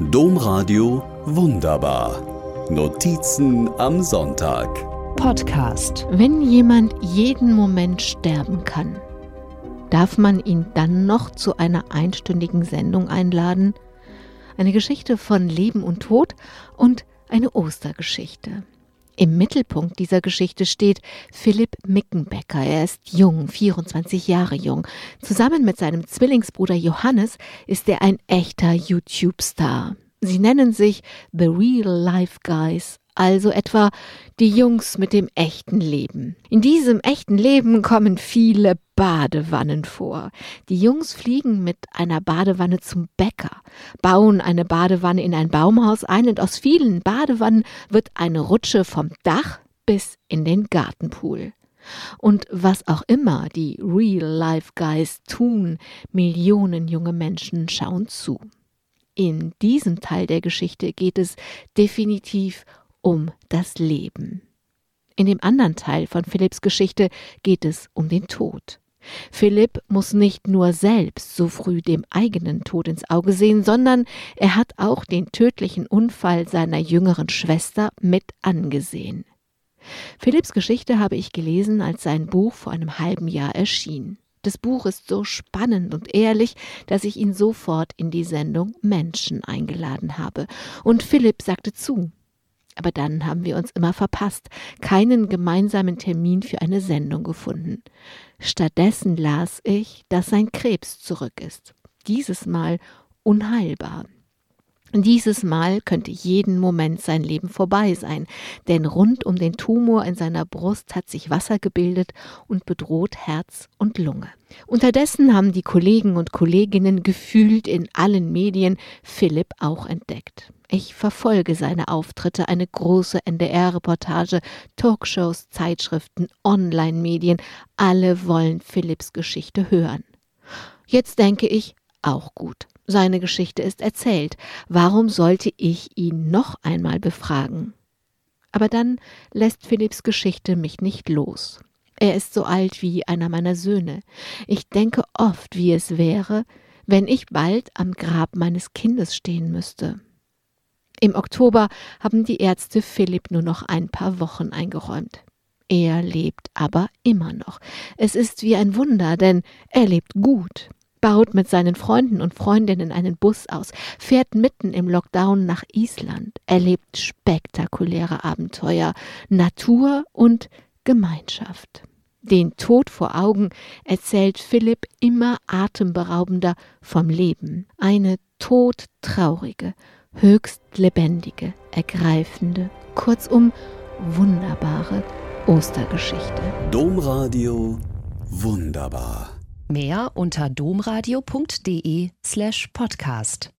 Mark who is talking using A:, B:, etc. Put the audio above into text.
A: Domradio Wunderbar. Notizen am Sonntag.
B: Podcast. Wenn jemand jeden Moment sterben kann, darf man ihn dann noch zu einer einstündigen Sendung einladen? Eine Geschichte von Leben und Tod und eine Ostergeschichte. Im Mittelpunkt dieser Geschichte steht Philipp Mickenbecker. Er ist jung, 24 Jahre jung. Zusammen mit seinem Zwillingsbruder Johannes ist er ein echter YouTube-Star. Sie nennen sich The Real Life Guys, also etwa die Jungs mit dem echten Leben. In diesem echten Leben kommen viele Badewannen vor. Die Jungs fliegen mit einer Badewanne zum Bäcker, bauen eine Badewanne in ein Baumhaus ein und aus vielen Badewannen wird eine Rutsche vom Dach bis in den Gartenpool. Und was auch immer die Real-Life-Guys tun, Millionen junge Menschen schauen zu. In diesem Teil der Geschichte geht es definitiv um das Leben. In dem anderen Teil von Philipps Geschichte geht es um den Tod. Philipp muss nicht nur selbst so früh dem eigenen Tod ins Auge sehen, sondern er hat auch den tödlichen Unfall seiner jüngeren Schwester mit angesehen. Philipps Geschichte habe ich gelesen, als sein Buch vor einem halben Jahr erschien. Das Buch ist so spannend und ehrlich, dass ich ihn sofort in die Sendung Menschen eingeladen habe. Und Philipp sagte zu. Aber dann haben wir uns immer verpasst, keinen gemeinsamen Termin für eine Sendung gefunden. Stattdessen las ich, dass sein Krebs zurück ist. Dieses Mal unheilbar. Dieses Mal könnte jeden Moment sein Leben vorbei sein, denn rund um den Tumor in seiner Brust hat sich Wasser gebildet und bedroht Herz und Lunge. Unterdessen haben die Kollegen und Kolleginnen gefühlt in allen Medien Philipp auch entdeckt. Ich verfolge seine Auftritte, eine große NDR-Reportage, Talkshows, Zeitschriften, Online-Medien, alle wollen Philipps Geschichte hören. Jetzt denke ich, auch gut. Seine Geschichte ist erzählt. Warum sollte ich ihn noch einmal befragen? Aber dann lässt Philipps Geschichte mich nicht los. Er ist so alt wie einer meiner Söhne. Ich denke oft, wie es wäre, wenn ich bald am Grab meines Kindes stehen müsste. Im Oktober haben die Ärzte Philipp nur noch ein paar Wochen eingeräumt. Er lebt aber immer noch. Es ist wie ein Wunder, denn er lebt gut baut mit seinen Freunden und Freundinnen einen Bus aus, fährt mitten im Lockdown nach Island, erlebt spektakuläre Abenteuer, Natur und Gemeinschaft. Den Tod vor Augen erzählt Philipp immer atemberaubender vom Leben. Eine todtraurige, höchst lebendige, ergreifende, kurzum wunderbare Ostergeschichte.
A: Domradio wunderbar.
C: Mehr unter domradio.de slash podcast.